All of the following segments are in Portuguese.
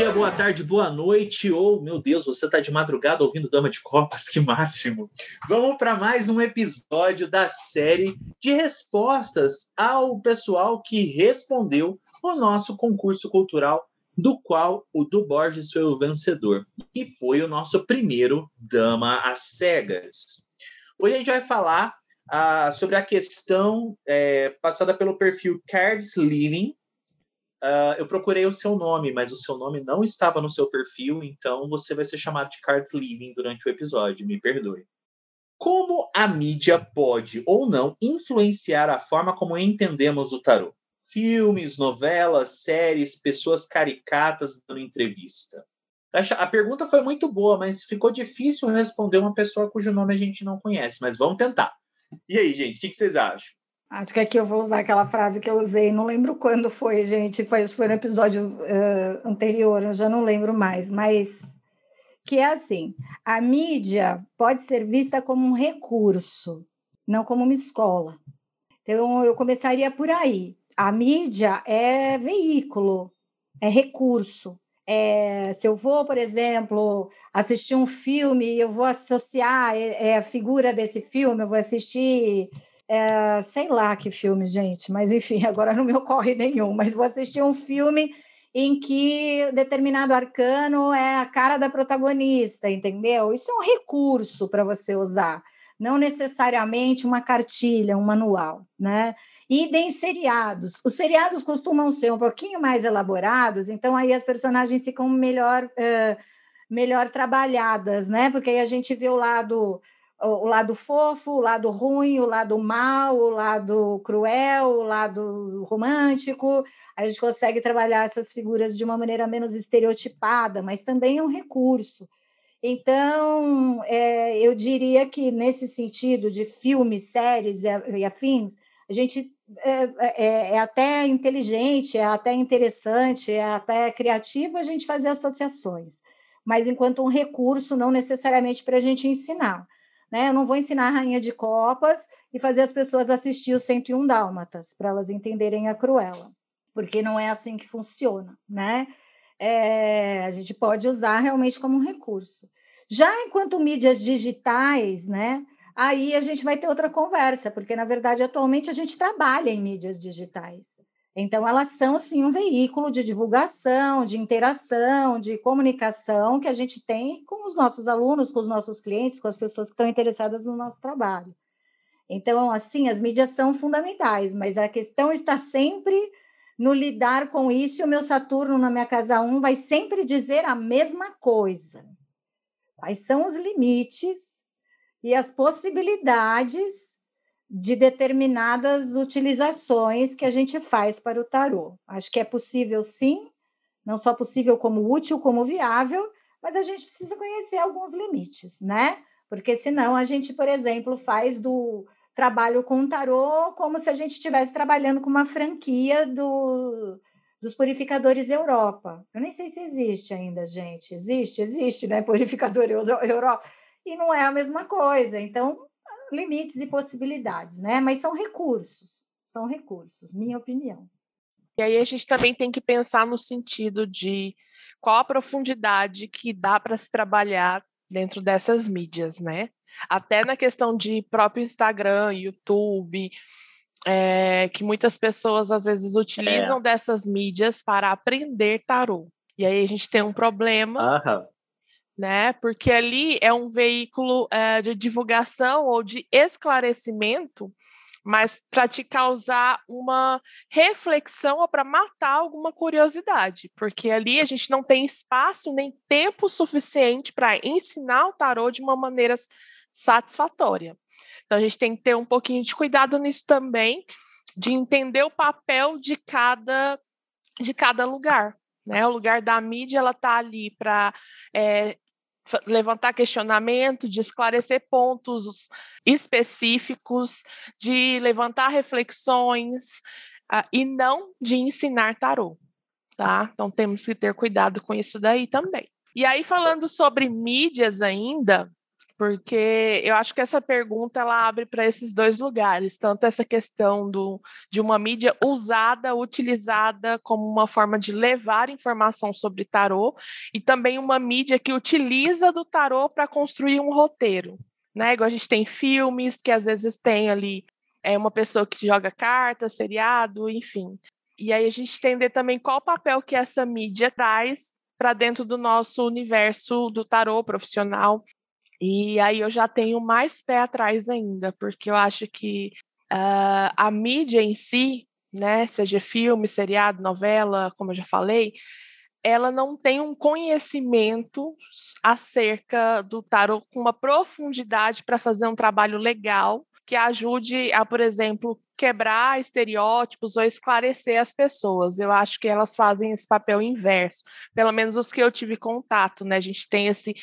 Dia, boa tarde, boa noite, ou, meu Deus, você está de madrugada ouvindo Dama de Copas, que máximo. Vamos para mais um episódio da série de respostas ao pessoal que respondeu o nosso concurso cultural, do qual o do Borges foi o vencedor, e foi o nosso primeiro Dama às Cegas. Hoje a gente vai falar ah, sobre a questão é, passada pelo perfil Cards Living, Uh, eu procurei o seu nome, mas o seu nome não estava no seu perfil, então você vai ser chamado de Cards Living durante o episódio, me perdoe. Como a mídia pode ou não influenciar a forma como entendemos o tarô? Filmes, novelas, séries, pessoas caricatas dando entrevista. A pergunta foi muito boa, mas ficou difícil responder uma pessoa cujo nome a gente não conhece, mas vamos tentar. E aí, gente, o que vocês acham? Acho que aqui eu vou usar aquela frase que eu usei, não lembro quando foi, gente, foi, foi no episódio uh, anterior, eu já não lembro mais, mas que é assim: a mídia pode ser vista como um recurso, não como uma escola. Então, eu começaria por aí. A mídia é veículo, é recurso. É, se eu vou, por exemplo, assistir um filme, eu vou associar é, é a figura desse filme, eu vou assistir é, sei lá que filme, gente, mas enfim, agora não me ocorre nenhum. Mas vou assistir um filme em que determinado arcano é a cara da protagonista, entendeu? Isso é um recurso para você usar, não necessariamente uma cartilha, um manual, né? E em seriados. Os seriados costumam ser um pouquinho mais elaborados, então aí as personagens ficam melhor, uh, melhor trabalhadas, né? Porque aí a gente vê o lado o lado fofo, o lado ruim, o lado mal, o lado cruel, o lado romântico. A gente consegue trabalhar essas figuras de uma maneira menos estereotipada, mas também é um recurso. Então, é, eu diria que nesse sentido de filmes, séries e afins, a gente é, é, é, até inteligente, é até interessante, é até criativo a gente fazer associações, mas enquanto um recurso, não necessariamente para a gente ensinar. Né? Eu não vou ensinar a Rainha de Copas e fazer as pessoas assistir o 101 Dálmatas, para elas entenderem a Cruella, porque não é assim que funciona, né? É, a gente pode usar realmente como um recurso. Já enquanto mídias digitais, né? Aí a gente vai ter outra conversa, porque na verdade atualmente a gente trabalha em mídias digitais. Então, elas são, sim, um veículo de divulgação, de interação, de comunicação que a gente tem com os nossos alunos, com os nossos clientes, com as pessoas que estão interessadas no nosso trabalho. Então, assim, as mídias são fundamentais, mas a questão está sempre no lidar com isso, e o meu Saturno na minha casa 1 vai sempre dizer a mesma coisa. Quais são os limites e as possibilidades de determinadas utilizações que a gente faz para o tarô. Acho que é possível sim, não só possível como útil, como viável, mas a gente precisa conhecer alguns limites, né? Porque senão a gente, por exemplo, faz do trabalho com o tarô como se a gente estivesse trabalhando com uma franquia do, dos purificadores Europa. Eu nem sei se existe ainda, gente. Existe? Existe, né? Purificador Europa. E não é a mesma coisa. Então, limites e possibilidades, né? Mas são recursos, são recursos, minha opinião. E aí a gente também tem que pensar no sentido de qual a profundidade que dá para se trabalhar dentro dessas mídias, né? Até na questão de próprio Instagram, YouTube, é, que muitas pessoas às vezes utilizam é. dessas mídias para aprender tarô. E aí a gente tem um problema Aham né? Porque ali é um veículo é, de divulgação ou de esclarecimento, mas para te causar uma reflexão ou para matar alguma curiosidade, porque ali a gente não tem espaço nem tempo suficiente para ensinar o tarô de uma maneira satisfatória. Então a gente tem que ter um pouquinho de cuidado nisso também, de entender o papel de cada de cada lugar. Né, o lugar da mídia ela está ali para é, levantar questionamento, de esclarecer pontos específicos, de levantar reflexões uh, e não de ensinar tarô, tá? Então temos que ter cuidado com isso daí também. E aí falando sobre mídias ainda, porque eu acho que essa pergunta ela abre para esses dois lugares, tanto essa questão do, de uma mídia usada, utilizada como uma forma de levar informação sobre tarô, e também uma mídia que utiliza do tarô para construir um roteiro. Né? Igual a gente tem filmes que às vezes tem ali é uma pessoa que joga cartas, seriado, enfim. E aí a gente entender também qual o papel que essa mídia traz para dentro do nosso universo do tarô profissional e aí eu já tenho mais pé atrás ainda, porque eu acho que uh, a mídia em si, né, seja filme, seriado, novela, como eu já falei, ela não tem um conhecimento acerca do tarot com uma profundidade para fazer um trabalho legal que ajude a, por exemplo, quebrar estereótipos ou esclarecer as pessoas. Eu acho que elas fazem esse papel inverso, pelo menos os que eu tive contato, né? A gente tem esse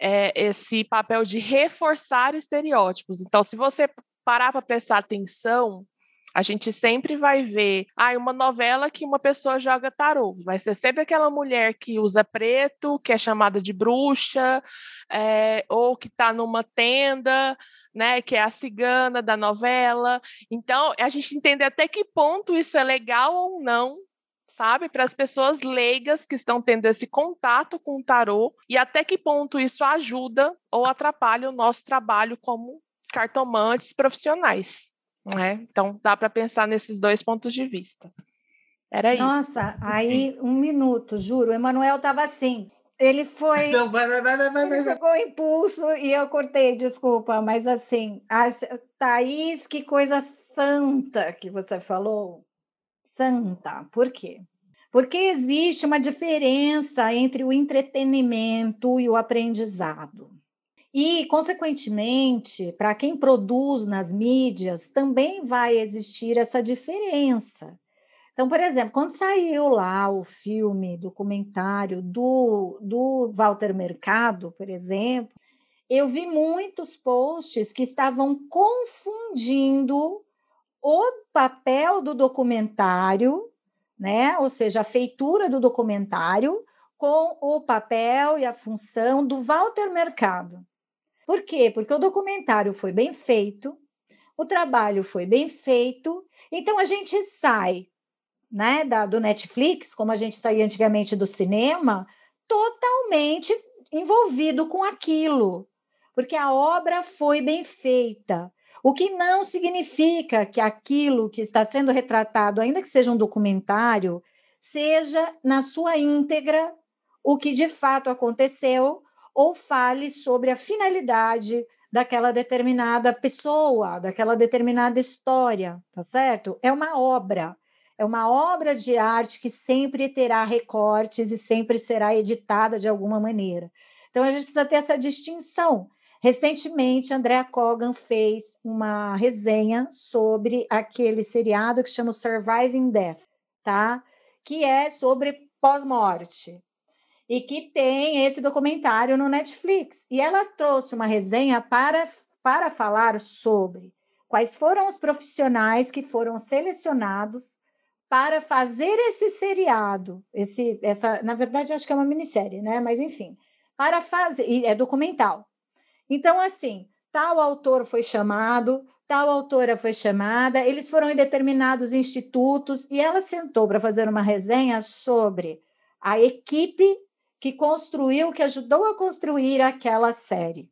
é, esse papel de reforçar estereótipos. Então, se você parar para prestar atenção, a gente sempre vai ver, ah, uma novela que uma pessoa joga tarô. Vai ser sempre aquela mulher que usa preto, que é chamada de bruxa, é, ou que está numa tenda, né, que é a cigana da novela. Então, a gente entender até que ponto isso é legal ou não sabe? Para as pessoas leigas que estão tendo esse contato com o tarô e até que ponto isso ajuda ou atrapalha o nosso trabalho como cartomantes profissionais. Né? Então, dá para pensar nesses dois pontos de vista. Era Nossa, isso. Nossa, aí um minuto, juro. O Emanuel estava assim. Ele foi. Não, vai, vai, vai, vai, ele vai. pegou impulso e eu cortei, desculpa, mas assim, a Thaís, que coisa santa que você falou santa. Por quê? Porque existe uma diferença entre o entretenimento e o aprendizado. E, consequentemente, para quem produz nas mídias, também vai existir essa diferença. Então, por exemplo, quando saiu lá o filme, documentário do, do Walter Mercado, por exemplo, eu vi muitos posts que estavam confundindo o papel do documentário, né? Ou seja, a feitura do documentário com o papel e a função do Walter Mercado. Por quê? Porque o documentário foi bem feito, o trabalho foi bem feito, então a gente sai, né, da, do Netflix, como a gente saía antigamente do cinema, totalmente envolvido com aquilo, porque a obra foi bem feita. O que não significa que aquilo que está sendo retratado, ainda que seja um documentário, seja na sua íntegra o que de fato aconteceu ou fale sobre a finalidade daquela determinada pessoa, daquela determinada história, tá certo? É uma obra, é uma obra de arte que sempre terá recortes e sempre será editada de alguma maneira. Então a gente precisa ter essa distinção Recentemente, Andrea Cogan fez uma resenha sobre aquele seriado que chama Surviving Death, tá? Que é sobre pós-morte. E que tem esse documentário no Netflix. E ela trouxe uma resenha para, para falar sobre quais foram os profissionais que foram selecionados para fazer esse seriado, esse, essa, na verdade, acho que é uma minissérie, né? Mas enfim, para fazer, é documental, então, assim, tal autor foi chamado, tal autora foi chamada, eles foram em determinados institutos e ela sentou para fazer uma resenha sobre a equipe que construiu, que ajudou a construir aquela série.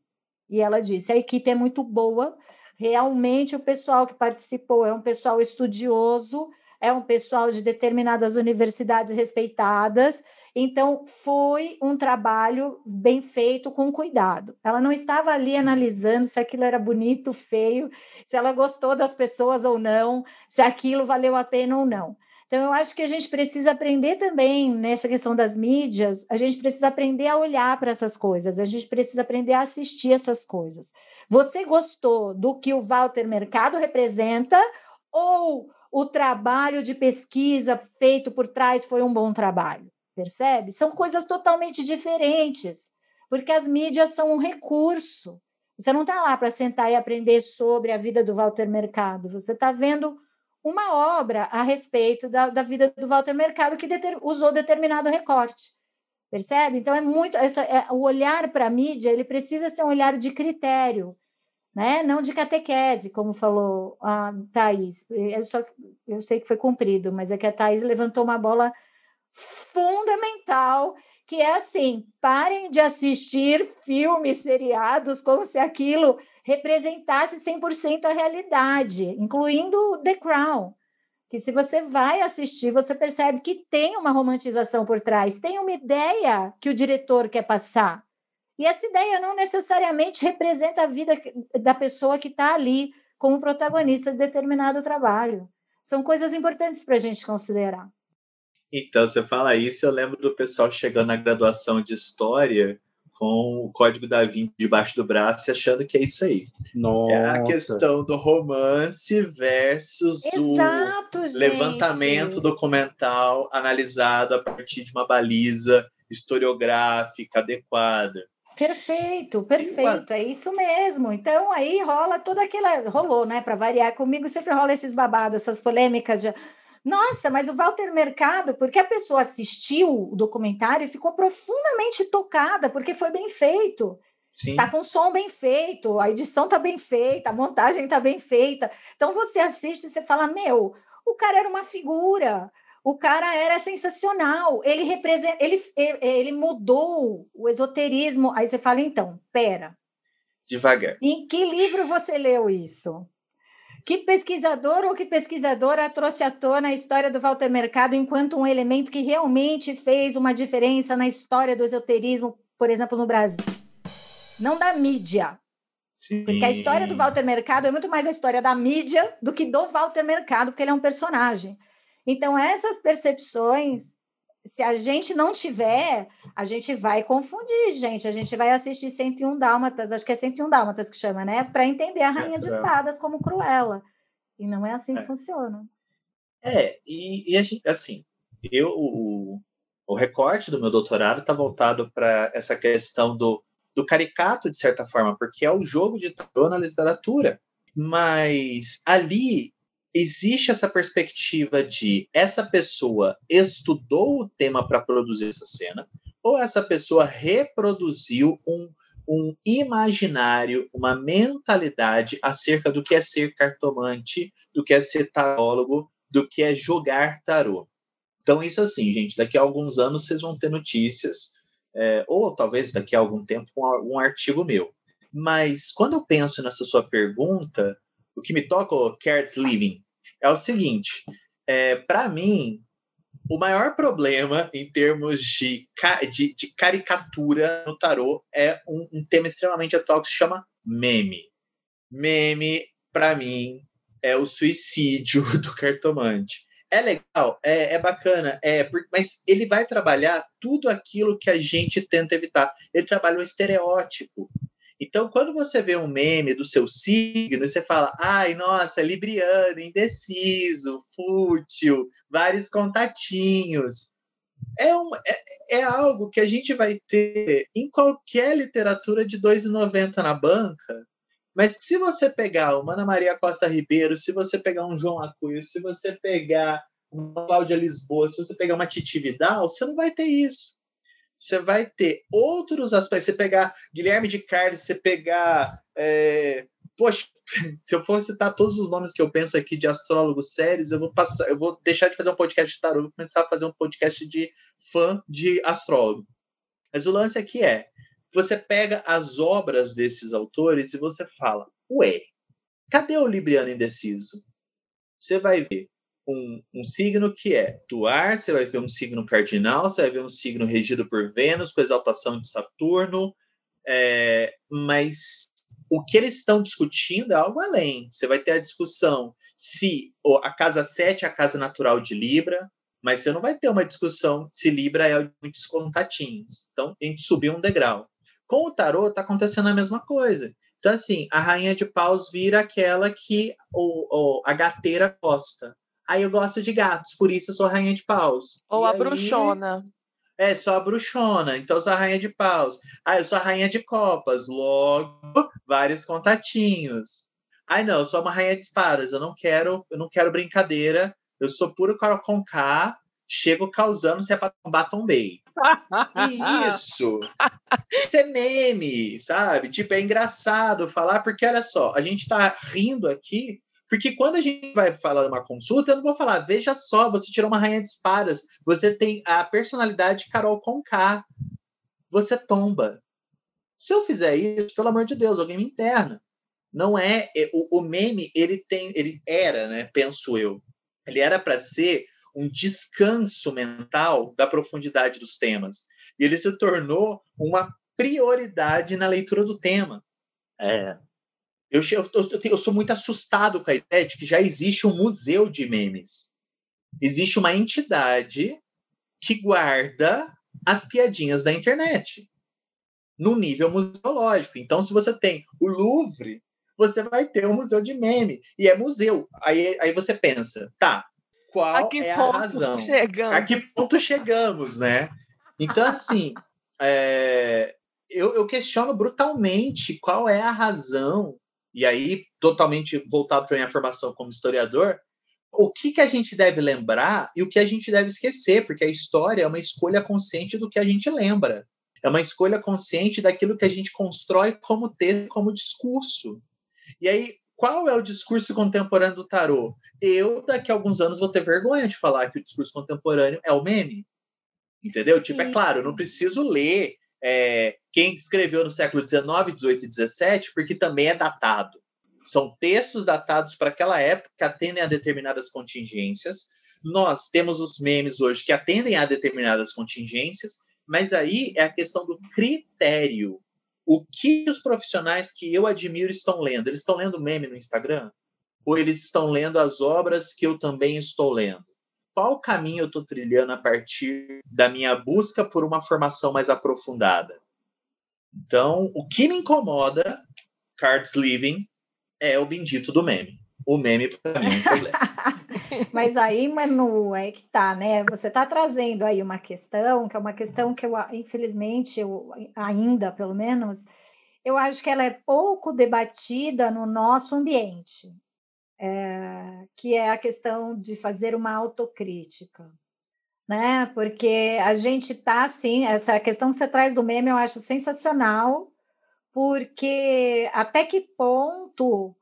E ela disse: a equipe é muito boa, realmente o pessoal que participou é um pessoal estudioso, é um pessoal de determinadas universidades respeitadas, então, foi um trabalho bem feito, com cuidado. Ela não estava ali analisando se aquilo era bonito, feio, se ela gostou das pessoas ou não, se aquilo valeu a pena ou não. Então, eu acho que a gente precisa aprender também nessa questão das mídias, a gente precisa aprender a olhar para essas coisas, a gente precisa aprender a assistir essas coisas. Você gostou do que o Walter Mercado representa ou o trabalho de pesquisa feito por trás foi um bom trabalho? Percebe? São coisas totalmente diferentes. porque as mídias são um recurso. Você não está lá para sentar e aprender sobre a vida do Walter Mercado, você está vendo uma obra a respeito da, da vida do Walter Mercado que deter, usou determinado recorte. Percebe? Então é muito essa, é, o olhar para a mídia, ele precisa ser um olhar de critério, né? Não de catequese, como falou a Thais. Eu, só, eu sei que foi cumprido, mas é que a Thais levantou uma bola fundamental que é assim: parem de assistir filmes, seriados, como se aquilo representasse 100% a realidade, incluindo The Crown. Que se você vai assistir, você percebe que tem uma romantização por trás, tem uma ideia que o diretor quer passar. E essa ideia não necessariamente representa a vida da pessoa que está ali como protagonista de determinado trabalho. São coisas importantes para a gente considerar. Então, você fala isso, eu lembro do pessoal chegando na graduação de História com o código da Vinci debaixo do braço e achando que é isso aí. Nossa. É a questão do romance versus Exato, o gente. levantamento documental analisado a partir de uma baliza historiográfica adequada. Perfeito, perfeito, é isso mesmo. Então aí rola toda aquela. Rolou, né? Para variar comigo, sempre rola esses babados, essas polêmicas de nossa, mas o Walter Mercado, porque a pessoa assistiu o documentário e ficou profundamente tocada, porque foi bem feito. Sim. Tá com som bem feito, a edição tá bem feita, a montagem tá bem feita. Então você assiste e você fala: Meu, o cara era uma figura, o cara era sensacional, ele representa, ele, ele mudou o esoterismo. Aí você fala: Então, pera. Devagar. Em que livro você leu isso? Que pesquisador ou que pesquisadora trouxe à tona a história do Walter Mercado enquanto um elemento que realmente fez uma diferença na história do esoterismo, por exemplo, no Brasil? Não da mídia. Sim. Porque a história do Walter Mercado é muito mais a história da mídia do que do Walter Mercado, porque ele é um personagem. Então, essas percepções se a gente não tiver, a gente vai confundir, gente. A gente vai assistir 101 Dálmatas, acho que é 101 Dálmatas que chama, né? Para entender a Rainha de Espadas como Cruella. E não é assim É. que funciona. É, e, e a gente, assim, eu, o, o recorte do meu doutorado está voltado para essa questão do, do caricato, de certa forma, porque é o jogo de tarô na literatura. Mas ali existe essa perspectiva de essa pessoa estudou o tema para produzir essa cena, ou essa pessoa reproduziu um, um imaginário, uma mentalidade acerca do que é ser cartomante, do que é ser tarólogo, do que é jogar tarô. Então, isso assim, gente, daqui a alguns anos vocês vão ter notícias, é, ou talvez daqui a algum tempo um, um artigo meu. Mas quando eu penso nessa sua pergunta, o que me toca, o Carrot Living, é o seguinte: é, para mim, o maior problema em termos de, de, de caricatura no tarô é um, um tema extremamente atual que se chama meme. Meme, para mim, é o suicídio do cartomante. É legal, é, é bacana, é, mas ele vai trabalhar tudo aquilo que a gente tenta evitar. Ele trabalha o estereótipo. Então, quando você vê um meme do seu signo, você fala, ai, nossa, libriano, indeciso, fútil, vários contatinhos. É, um, é, é algo que a gente vai ter em qualquer literatura de R$ 2,90 na banca, mas se você pegar uma Ana Maria Costa Ribeiro, se você pegar um João Acuio, se você pegar uma Cláudia Lisboa, se você pegar uma Titi Vidal, você não vai ter isso você vai ter outros aspectos. Você pegar Guilherme de Carlos, você pegar. é, Poxa, se eu for citar todos os nomes que eu penso aqui de astrólogos sérios, eu vou passar, eu vou deixar de fazer um podcast de tarô, vou começar a fazer um podcast de fã de astrólogo. Mas o lance aqui é: você pega as obras desses autores e você fala, ué, cadê o Libriano indeciso? Você vai ver um, um signo que é do ar, você vai ver um signo cardinal, você vai ver um signo regido por Vênus, com exaltação de Saturno, é, mas o que eles estão discutindo é algo além. Você vai ter a discussão se a casa 7 é a casa natural de Libra, mas você não vai ter uma discussão se Libra é muitos contatinhos. Então, a gente subiu um degrau. Com o tarô, está acontecendo a mesma coisa. Então, assim, a rainha de paus vira aquela que o, o- a gateira gosta. Aí eu gosto de gatos, por isso eu sou rainha de paus. Ou E a aí- bruxona. É, só a bruxona, então eu sou a rainha de paus. Ah, eu sou a rainha de copas, logo, vários contatinhos. Ai, não, eu sou uma rainha de espadas, eu não quero, eu não quero brincadeira, eu sou puro com K, chego causando se é pra tombar, tombei. Isso! Isso é meme, sabe? Tipo, é engraçado falar, porque olha só, a gente tá rindo aqui, porque quando a gente vai falar uma consulta, eu não vou falar, veja só, você tirou uma rainha de espadas, você tem a personalidade Carol Conká, você tomba. Se eu fizer isso, pelo amor de Deus, alguém me interna. Não é, é o, o meme, ele tem, ele era, né, penso eu, ele era para ser um descanso mental da profundidade dos temas. E ele se tornou uma prioridade na leitura do tema. É. Eu, eu, eu, eu, sou muito assustado com a ideia de que já existe um museu de memes. Existe uma entidade que guarda as piadinhas da internet no nível museológico. Então, se você tem o Louvre, você vai ter um museu de meme. E é museu. Aí, aí você pensa, tá, qual é a razão? Chegamos? A que ponto chegamos, né? Então, assim, é, eu, eu questiono brutalmente qual é a razão e aí totalmente voltado para minha formação como historiador, o que, que a gente deve lembrar e o que a gente deve esquecer, porque a história é uma escolha consciente do que a gente lembra. É uma escolha consciente daquilo que a gente constrói como texto, como discurso. E aí, qual é o discurso contemporâneo do tarô? Eu, daqui a alguns anos, vou ter vergonha de falar que o discurso contemporâneo é o meme. Entendeu? Tipo, é claro, eu não preciso ler é, quem escreveu no século XIX, XVIII e XVII, porque também é datado. São textos datados para aquela época que atendem a determinadas contingências. Nós temos os memes hoje que atendem a determinadas contingências, mas aí é a questão do critério. O que os profissionais que eu admiro estão lendo? Eles estão lendo meme no Instagram? Ou eles estão lendo as obras que eu também estou lendo? Qual caminho eu estou trilhando a partir da minha busca por uma formação mais aprofundada. Então, o que me incomoda, cards living, é o bendito do meme. O meme, para mim, é um problema. Mas aí, Manu, é que tá, né? Você está trazendo aí uma questão, que é uma questão que eu, infelizmente, eu ainda, pelo menos, eu acho que ela é pouco debatida no nosso ambiente é, que é a questão de fazer uma autocrítica. Né? Porque a gente tá assim, essa questão que você traz do meme eu acho sensacional, porque até que ponto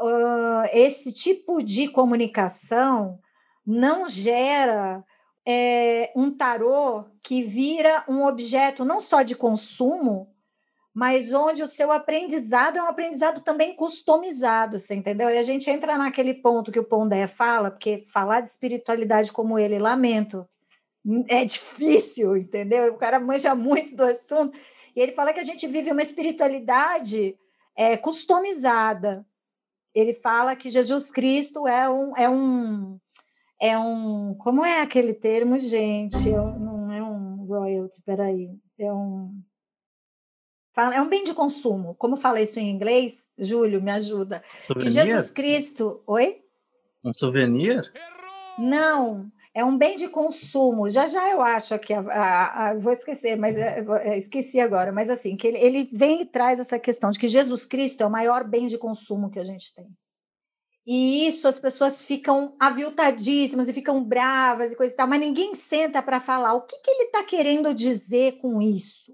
uh, esse tipo de comunicação não gera é, um tarô que vira um objeto não só de consumo, mas onde o seu aprendizado é um aprendizado também customizado, você entendeu? E a gente entra naquele ponto que o Pondé fala, porque falar de espiritualidade como ele, lamento, é difícil, entendeu? O cara manja muito do assunto, e ele fala que a gente vive uma espiritualidade é, customizada. Ele fala que Jesus Cristo é um, é um, é um, como é aquele termo, gente? É um, não é um royalty, peraí, é um é um bem de consumo. Como fala isso em inglês? Júlio, me ajuda. Souvenir? Que Jesus Cristo. Oi? Um souvenir? Não, é um bem de consumo. Já já eu acho que a, a, a, vou esquecer, mas é, é, esqueci agora. Mas assim, que ele, ele vem e traz essa questão de que Jesus Cristo é o maior bem de consumo que a gente tem. E isso as pessoas ficam aviltadíssimas e ficam bravas e coisa e tal, mas ninguém senta para falar o que, que ele está querendo dizer com isso.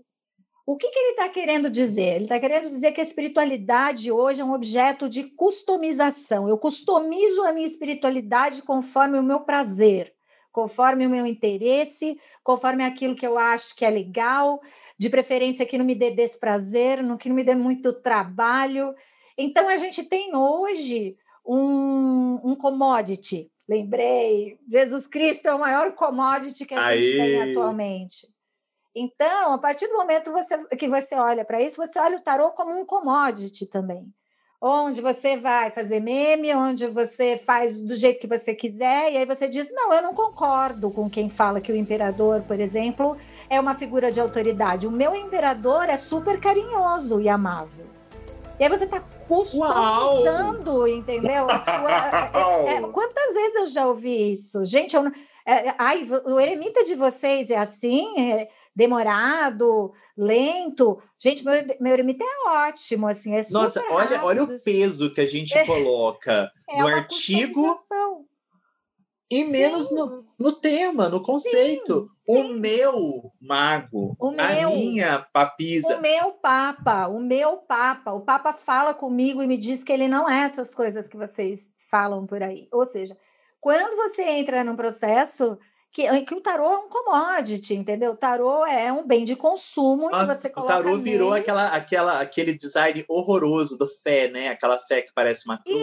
O que, que ele está querendo dizer? Ele está querendo dizer que a espiritualidade hoje é um objeto de customização. Eu customizo a minha espiritualidade conforme o meu prazer, conforme o meu interesse, conforme aquilo que eu acho que é legal, de preferência que não me dê desprazer, que não me dê muito trabalho. Então, a gente tem hoje um, um commodity. Lembrei, Jesus Cristo é o maior commodity que a Aí. gente tem atualmente. Então, a partir do momento você, que você olha para isso, você olha o tarô como um commodity também. Onde você vai fazer meme, onde você faz do jeito que você quiser, e aí você diz: Não, eu não concordo com quem fala que o imperador, por exemplo, é uma figura de autoridade. O meu imperador é super carinhoso e amável. E aí você está customizando, Uau! entendeu? Sua, é, é, quantas vezes eu já ouvi isso? Gente, eu não É, ai, o eremita de vocês é assim? É demorado, lento? Gente, meu, meu eremita é ótimo, assim, é Nossa, super olha, rápido, olha o assim. peso que a gente É. coloca É no uma artigo e Sim. menos no, no tema, no conceito. Sim, O meu mago, O a meu. minha papisa. O meu Papa, o meu Papa, o Papa fala comigo e me diz que ele não é essas coisas que vocês falam por aí. Ou seja, quando você entra num processo que, que o tarô é um commodity, entendeu? O tarô é um bem de consumo em que Nossa, você o coloca tarô virou nele- aquela, aquela, aquele design horroroso do fé, né? Aquela fé que parece uma cruz.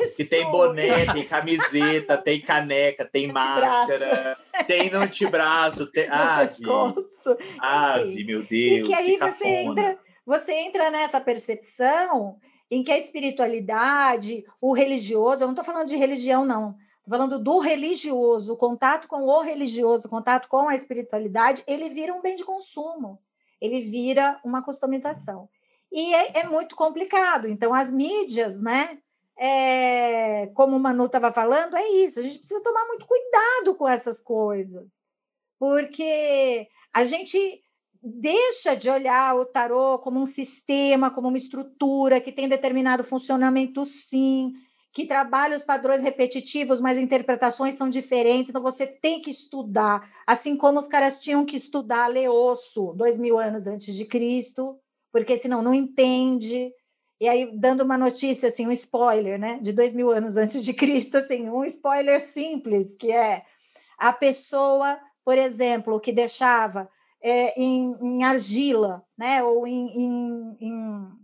Isso! Que tem boné, tem camiseta, tem caneca, tem máscara, tem no antebraço, tem. Ave, pescoço. ave, meu Deus. E que aí você entra, você entra nessa percepção em que a espiritualidade, o religioso, eu não estou falando de religião, não. Falando do religioso, o contato com o religioso, o contato com a espiritualidade, ele vira um bem de consumo, ele vira uma customização. E é, é muito complicado. Então, as mídias, né? é, como o Manu estava falando, é isso. A gente precisa tomar muito cuidado com essas coisas, porque a gente deixa de olhar o tarô como um sistema, como uma estrutura que tem determinado funcionamento, sim, que trabalha os padrões repetitivos, mas interpretações são diferentes, então você tem que estudar, assim como os caras tinham que estudar ler osso dois mil anos antes de Cristo, porque senão não entende. E aí, dando uma notícia, assim, um spoiler, né, de dois mil anos antes de Cristo, assim, um spoiler simples, que é a pessoa, por exemplo, que deixava é, em, em argila, né, ou em, em,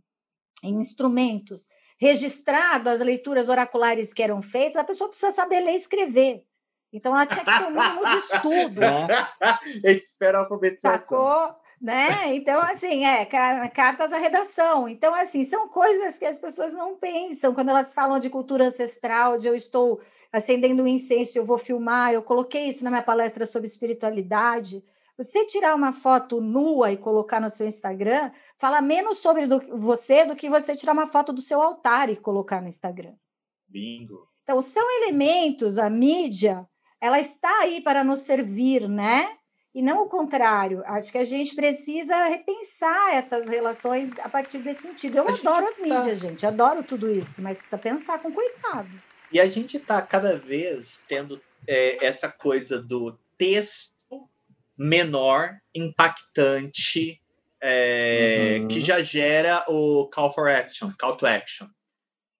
em instrumentos, registrado as leituras oraculares que eram feitas, a pessoa precisa saber ler e escrever. Então, ela tinha que ter um mínimo de estudo. Eles esperam a alfabetização. Sacou? Né? Então, assim, é, ca- cartas à redação. Então, assim, são coisas que as pessoas não pensam quando elas falam de cultura ancestral, de eu estou acendendo um incenso, eu vou filmar, eu coloquei isso na minha palestra sobre espiritualidade. Você tirar uma foto nua e colocar no seu Instagram, fala menos sobre do- você do que você tirar uma foto do seu altar e colocar no Instagram. Bingo. Então, são elementos, a mídia, ela está aí para nos servir, né? E não o contrário. Acho que a gente precisa repensar essas relações a partir desse sentido. Eu A adoro as tá- mídias, gente, adoro tudo isso, mas precisa pensar com cuidado. E a gente está cada vez tendo é, essa coisa do texto menor, impactante, é, Uhum. que já gera o call for action, call to action.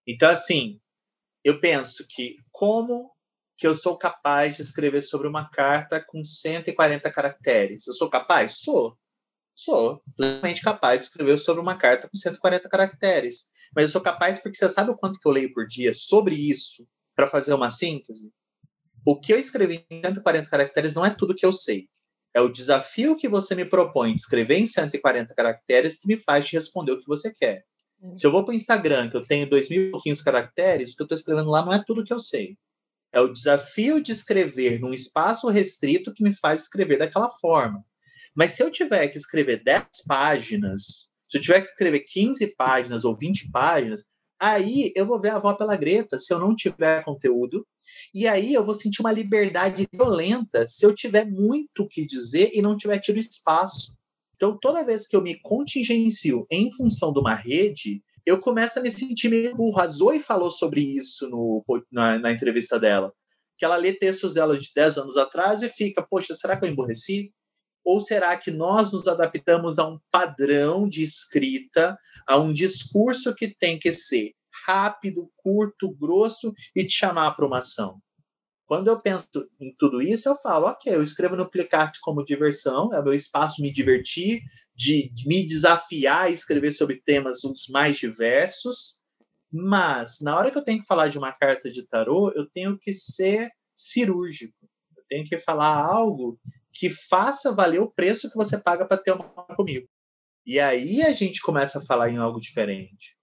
Então, assim, eu penso que como que eu sou capaz de escrever sobre uma carta com 140 caracteres? Eu sou capaz? Sou. Sou plenamente capaz de escrever sobre uma carta com 140 caracteres. Mas eu sou capaz porque você sabe o quanto que eu leio por dia sobre isso para fazer uma síntese? O que eu escrevi em 140 caracteres não é tudo que eu sei. É o desafio que você me propõe de escrever em 140 caracteres que me faz te responder o que você quer. Se eu vou para o Instagram, que eu tenho 2.500 caracteres, o que eu estou escrevendo lá não é tudo que eu sei. É o desafio de escrever num espaço restrito que me faz escrever daquela forma. Mas se eu tiver que escrever 10 páginas, se eu tiver que escrever 15 páginas ou 20 páginas, aí eu vou ver a avó pela greta se eu não tiver conteúdo. E aí eu vou sentir uma liberdade violenta se eu tiver muito o que dizer e não tiver tido espaço. Então, toda vez que eu me contingencio em função de uma rede, eu começo a me sentir meio burro. A Zoe falou sobre isso no, na, na entrevista dela. Que ela lê textos dela de 10 anos atrás e fica, poxa, será que eu emborreci? Ou será que nós nos adaptamos a um padrão de escrita, a um discurso que tem que ser rápido, curto, grosso e te chamar para uma ação? Quando eu penso em tudo isso, eu falo, ok, eu escrevo no Plicart como diversão, é meu espaço de me divertir, de, de me desafiar a escrever sobre temas os mais diversos, mas na hora que eu tenho que falar de uma carta de tarô, eu tenho que ser cirúrgico. Eu tenho que falar algo que faça valer o preço que você paga para ter uma comigo. E aí a gente começa a falar em algo diferente.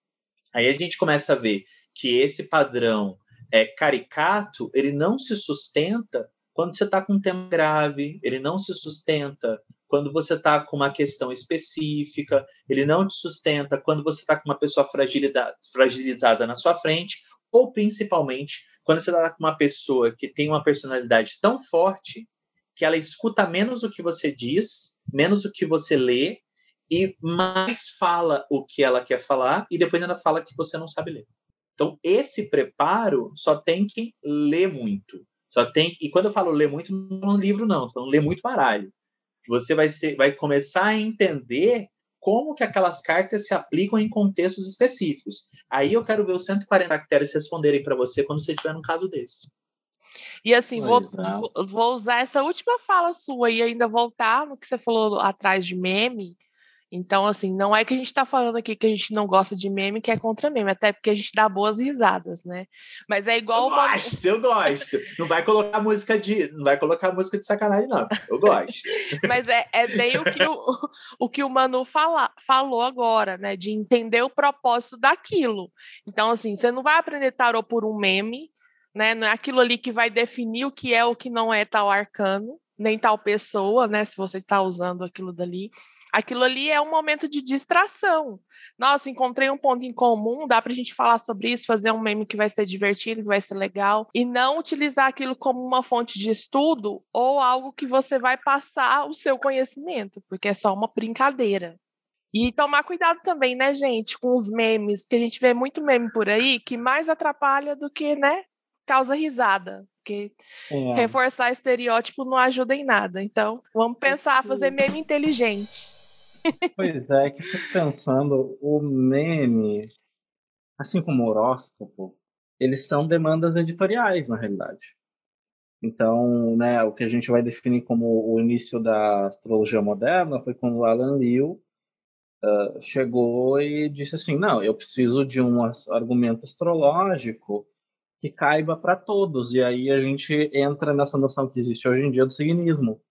Aí a gente começa a ver que esse padrão é caricato, ele não se sustenta quando você está com um tema grave, ele não se sustenta quando você está com uma questão específica, ele não te sustenta quando você está com uma pessoa fragilizada na sua frente, ou principalmente quando você está com uma pessoa que tem uma personalidade tão forte que ela escuta menos o que você diz, menos o que você lê e mais fala o que ela quer falar e depois ainda fala que você não sabe ler. Então, esse preparo só tem que ler muito. Só tem e quando eu falo ler muito, não é um livro não, estou falando ler muito baralho. Você vai ser vai começar a entender como que aquelas cartas se aplicam em contextos específicos. Aí eu quero ver os 140 caracteres responderem para você quando você estiver num caso desse. E assim, vou, é. vou usar essa última fala sua e ainda voltar no que você falou atrás de meme, então, assim, não é que a gente está falando aqui que a gente não gosta de meme, que é contra meme, até porque a gente dá boas risadas, né? Mas é igual. Eu gosto, eu gosto. Não vai colocar música de. Não vai colocar música de sacanagem, não. Eu gosto. Mas é, é bem o que o, o, que o Manu fala, falou agora, né? De entender o propósito daquilo. Então, assim, você não vai aprender tarô por um meme, né? Não é aquilo ali que vai definir o que é o que não é tal arcano, nem tal pessoa, né? Se você está usando aquilo dali. Aquilo ali é um momento de distração. Nossa, encontrei um ponto em comum, dá para a gente falar sobre isso, fazer um meme que vai ser divertido, que vai ser legal, e não utilizar aquilo como uma fonte de estudo ou algo que você vai passar o seu conhecimento, porque é só uma brincadeira. E tomar cuidado também, né, gente, com os memes, que a gente vê muito meme por aí que mais atrapalha do que, né, causa risada. Porque é. reforçar estereótipo não ajuda em nada. Então, vamos pensar, fazer meme inteligente. Pois é, que fico pensando, o meme, assim como o horóscopo, eles são demandas editoriais, na realidade. Então, né, o que a gente vai definir como o início da astrologia moderna foi quando Alan Liu uh, chegou e disse assim, não, eu preciso de um argumento astrológico que caiba para todos. E aí a gente entra nessa noção que existe hoje em dia do signismo.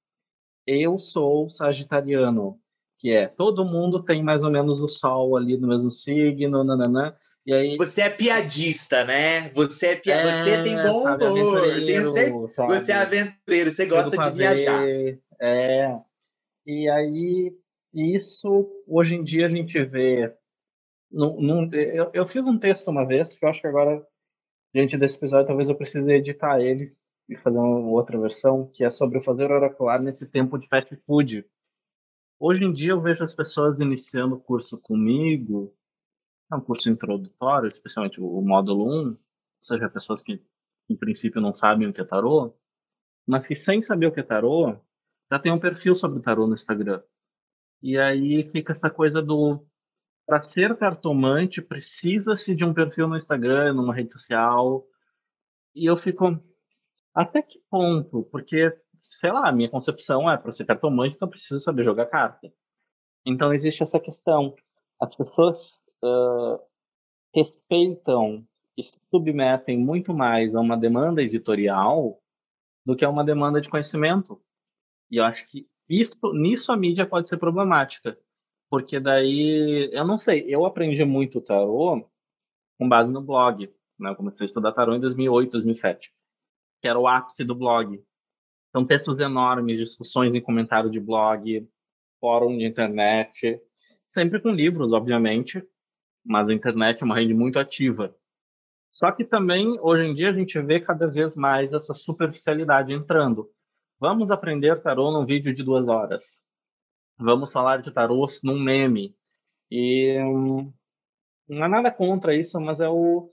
Eu sou sagitariano que é todo mundo tem mais ou menos o sol ali no mesmo signo, nananã. E aí... Você é piadista, né? Você é, pia... é você tem bom humor, tenho certeza. Você é aventureiro, você gosta de viajar. É. E aí, isso, hoje em dia, a gente vê. Num, num, eu, eu fiz um texto uma vez, que eu acho que agora, diante desse episódio, talvez eu precise editar ele e fazer uma outra versão, que é sobre fazer oracular nesse tempo de fast food. Hoje em dia eu vejo as pessoas iniciando o curso comigo, é um curso introdutório, especialmente o módulo 1, ou seja, pessoas que em princípio não sabem o que é tarô, mas que sem saber o que é tarô, já tem um perfil sobre tarô no Instagram. E aí fica essa coisa do para ser cartomante precisa-se de um perfil no Instagram, numa rede social. E eu fico até que ponto? Porque sei lá, a minha concepção é para ser cartomante, então precisa saber jogar carta. Então existe essa questão. As pessoas uh, respeitam e se submetem muito mais a uma demanda editorial do que a uma demanda de conhecimento. E eu acho que isso, nisso a mídia pode ser problemática. Porque daí, eu não sei, eu aprendi muito tarô com base no blog. Né? Eu comecei a estudar tarô em 2008, 2007, que era o ápice do blog. São textos enormes, discussões em comentário de blog, fórum de internet, sempre com livros, obviamente, mas a internet é uma rede muito ativa. Só que também, hoje em dia, a gente vê cada vez mais essa superficialidade entrando. Vamos aprender tarô num vídeo de duas horas. Vamos falar de tarô num meme. E não é nada contra isso, mas é o,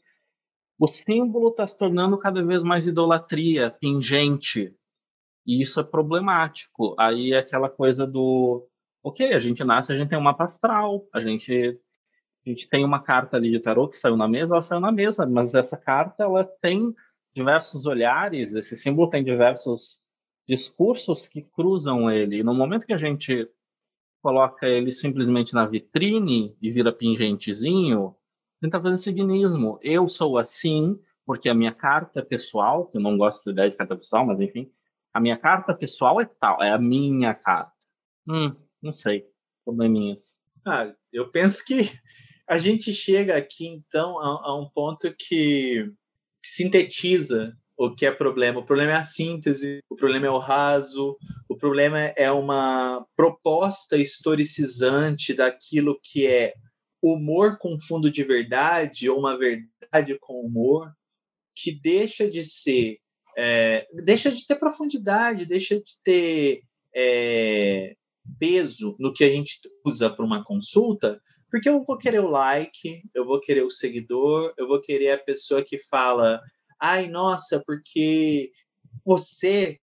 o símbolo está se tornando cada vez mais idolatria, pingente, e isso é problemático. Aí é aquela coisa do, ok, a gente nasce, a gente tem um mapa astral, a gente, a gente tem uma carta ali de tarô que saiu na mesa, ela saiu na mesa, mas essa carta ela tem diversos olhares, esse símbolo tem diversos discursos que cruzam ele. E no momento que a gente coloca ele simplesmente na vitrine e vira pingentezinho, tenta fazer signismo. Eu sou assim porque a minha carta pessoal, que eu não gosto da ideia de carta pessoal, mas enfim, a minha carta pessoal é tal, é a minha carta. Hum, não sei. Probleminhas. Ah, eu penso que a gente chega aqui, então, a, a um ponto que sintetiza o que é problema. O problema é a síntese, o problema é o raso, o problema é uma proposta historicizante daquilo que é humor com fundo de verdade ou uma verdade com humor. que deixa de ser, é, deixa de ter profundidade, deixa de ter é, peso no que a gente usa para uma consulta, porque eu vou querer o like, eu vou querer o seguidor, eu vou querer a pessoa que fala, ai, nossa, porque você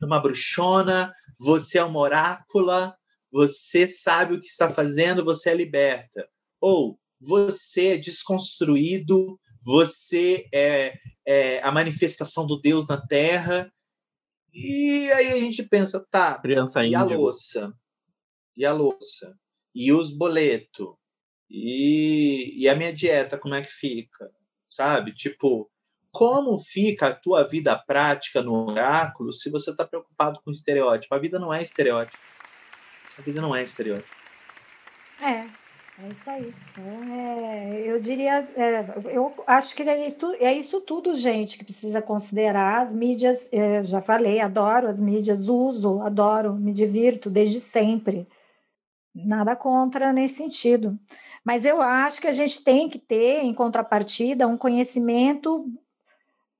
é uma bruxona, você é uma orácula, você sabe o que está fazendo, você é liberta. Ou você é desconstruído, você é, é a manifestação do Deus na Terra. E aí a gente pensa, tá, Criança e a louça? E a louça? E os boletos? E, e a minha dieta, como é que fica? Sabe? Tipo, como fica a tua vida prática no oráculo se você está preocupado com estereótipo? A vida não é estereótipo. A vida não é estereótipo. É, é isso aí. É, eu diria, é, eu acho que é isso, é isso tudo, gente, que precisa considerar. As mídias, é, já falei, adoro as mídias, uso, adoro, me divirto desde sempre. Nada contra nesse sentido. Mas eu acho que a gente tem que ter, em contrapartida, um conhecimento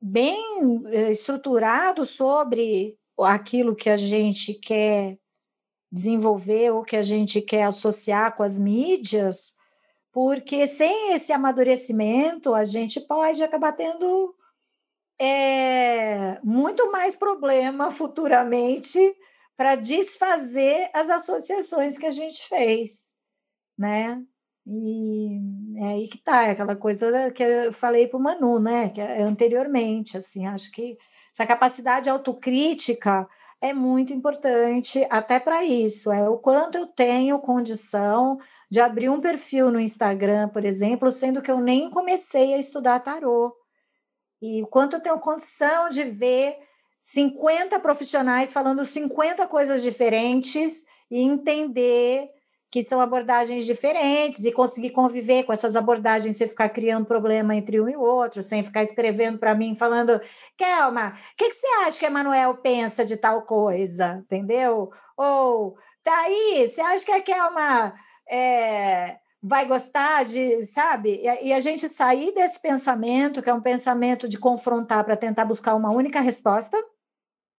bem é, estruturado sobre aquilo que a gente quer desenvolver ou que a gente quer associar com as mídias, porque sem esse amadurecimento a gente pode acabar tendo é, muito mais problema futuramente para desfazer as associações que a gente fez, né? E é aí que tá, é aquela coisa que eu falei para o Manu, né? Que é anteriormente, assim, acho que essa capacidade autocrítica é muito importante até para isso. É o quanto eu tenho condição de abrir um perfil no Instagram, por exemplo, sendo que eu nem comecei a estudar tarô. E o quanto eu tenho condição de ver 50 profissionais falando 50 coisas diferentes e entender que são abordagens diferentes e conseguir conviver com essas abordagens sem ficar criando problema entre um e outro, sem ficar escrevendo para mim falando, Kelma, o que, que, você acha que Emanuel pensa de tal coisa? Entendeu? Ou, aí, você acha que a Kelma é, vai gostar de, sabe? E a gente sair desse pensamento, que é um pensamento de confrontar para tentar buscar uma única resposta,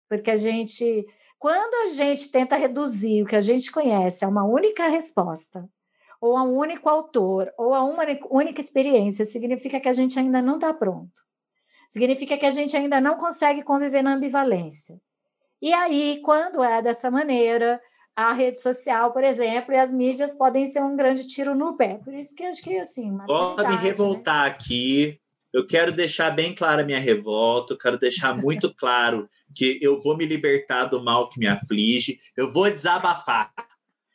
porque a gente quando a gente tenta reduzir o que a gente conhece a uma única resposta, ou a um único autor, ou a uma única experiência, significa que a gente ainda não está pronto. Significa que a gente ainda não consegue conviver na ambivalência. E aí, quando é dessa maneira, a rede social, por exemplo, e as mídias podem ser um grande tiro no pé. Por isso que acho que assim. Vou me né? revoltar né? aqui. Eu quero deixar bem clara minha revolta, eu quero deixar muito claro que eu vou me libertar do mal que me aflige, eu vou desabafar.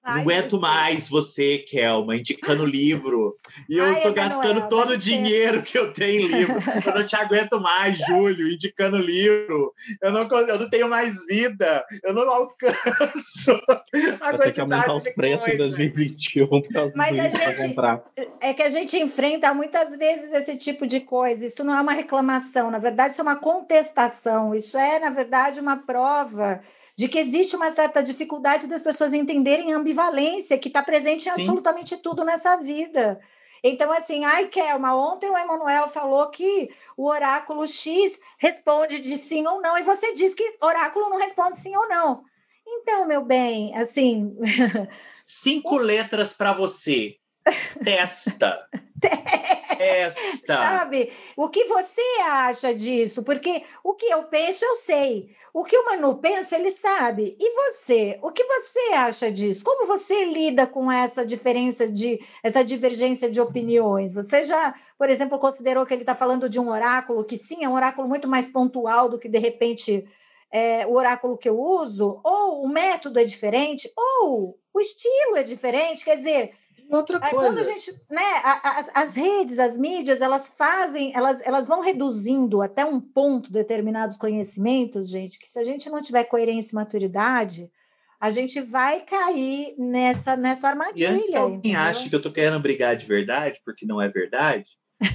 Ai, não aguento mais você, Kelma, indicando livro. E eu Ai, tô gastando todo o dinheiro que eu tenho em livro. eu não te aguento mais, Júlio, indicando livro. Eu não, eu não tenho mais vida. Eu não alcanço a Vai quantidade aumentar os preços em 2021 por causa Mas a gente, É que a gente enfrenta muitas vezes esse tipo de coisa. Isso não é uma reclamação. Na verdade, isso é uma contestação. Isso é, na verdade, uma prova de que existe uma certa dificuldade das pessoas entenderem a ambivalência que está presente em Sim. absolutamente tudo nessa vida. Então, assim, ai, Kelma, ontem o Emanuel falou que o oráculo X responde de sim ou não, e você diz que oráculo não responde sim ou não. Então, meu bem, assim. Cinco letras para você. Testa. Testa. Sabe? O que você acha disso? Porque o que eu penso, eu sei. O que o Manu pensa, ele sabe. E você? O que você acha disso? Como você lida com essa diferença de essa divergência de opiniões? Você já, por exemplo, considerou que ele está falando de um oráculo que sim, é um oráculo muito mais pontual do que de repente é, o oráculo que eu uso? Ou o método é diferente? Ou o estilo é diferente? Quer dizer, Outra coisa. Quando a gente, né, as, as redes, as mídias, elas fazem, elas, elas vão reduzindo até um ponto determinados conhecimentos, gente, que se a gente não tiver coerência e maturidade, a gente vai cair nessa, nessa armadilha. E antes que alguém ache que eu tô querendo brigar de verdade, porque não é verdade,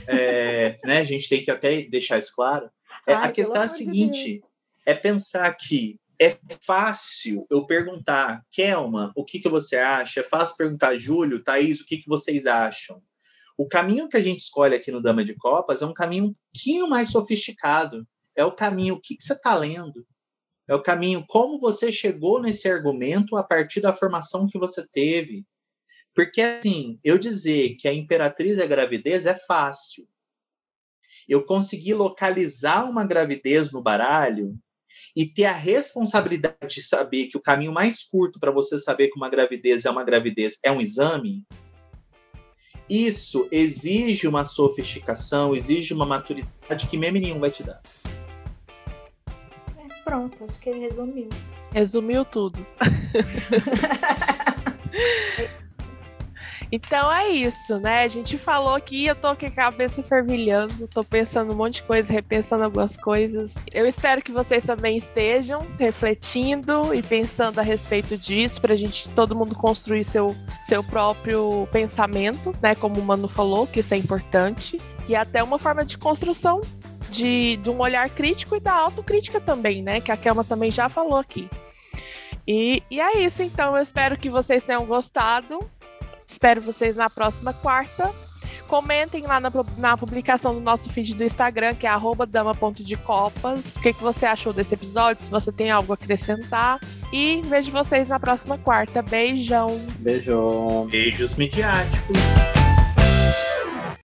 é, né, a gente tem que até deixar isso claro. É, Ai, a questão é a seguinte: de é pensar que é fácil eu perguntar, Kelma, o que, que você acha? É fácil perguntar, Júlio, Thaís, o que, que vocês acham? O caminho que a gente escolhe aqui no Dama de Copas é um caminho um pouquinho mais sofisticado. É o caminho, o que, que você está lendo? É o caminho como você chegou nesse argumento a partir da formação que você teve. Porque, assim, eu dizer que a imperatriz é gravidez é fácil. Eu consegui localizar uma gravidez no baralho e ter a responsabilidade de saber que o caminho mais curto para você saber que uma gravidez é uma gravidez é um exame, isso exige uma sofisticação, exige uma maturidade que meme nenhum vai te dar. É, pronto, acho que ele resumiu. Resumiu tudo. Então é isso, né? A gente falou aqui, eu tô com a cabeça fervilhando, tô pensando um monte de coisa, repensando algumas coisas. Eu espero que vocês também estejam refletindo e pensando a respeito disso, pra gente todo mundo construir seu, seu próprio pensamento, né? Como o Mano falou, que isso é importante. E até uma forma de construção de, de um olhar crítico e da autocrítica também, né? Que a Kelma também já falou aqui. E, e é isso, então. Eu espero que vocês tenham gostado. Espero vocês na próxima quarta. Comentem lá na, na publicação do nosso feed do Instagram, que é dama.decopas. O que, que você achou desse episódio? Se você tem algo a acrescentar. E vejo vocês na próxima quarta. Beijão. Beijão. Beijos midiáticos.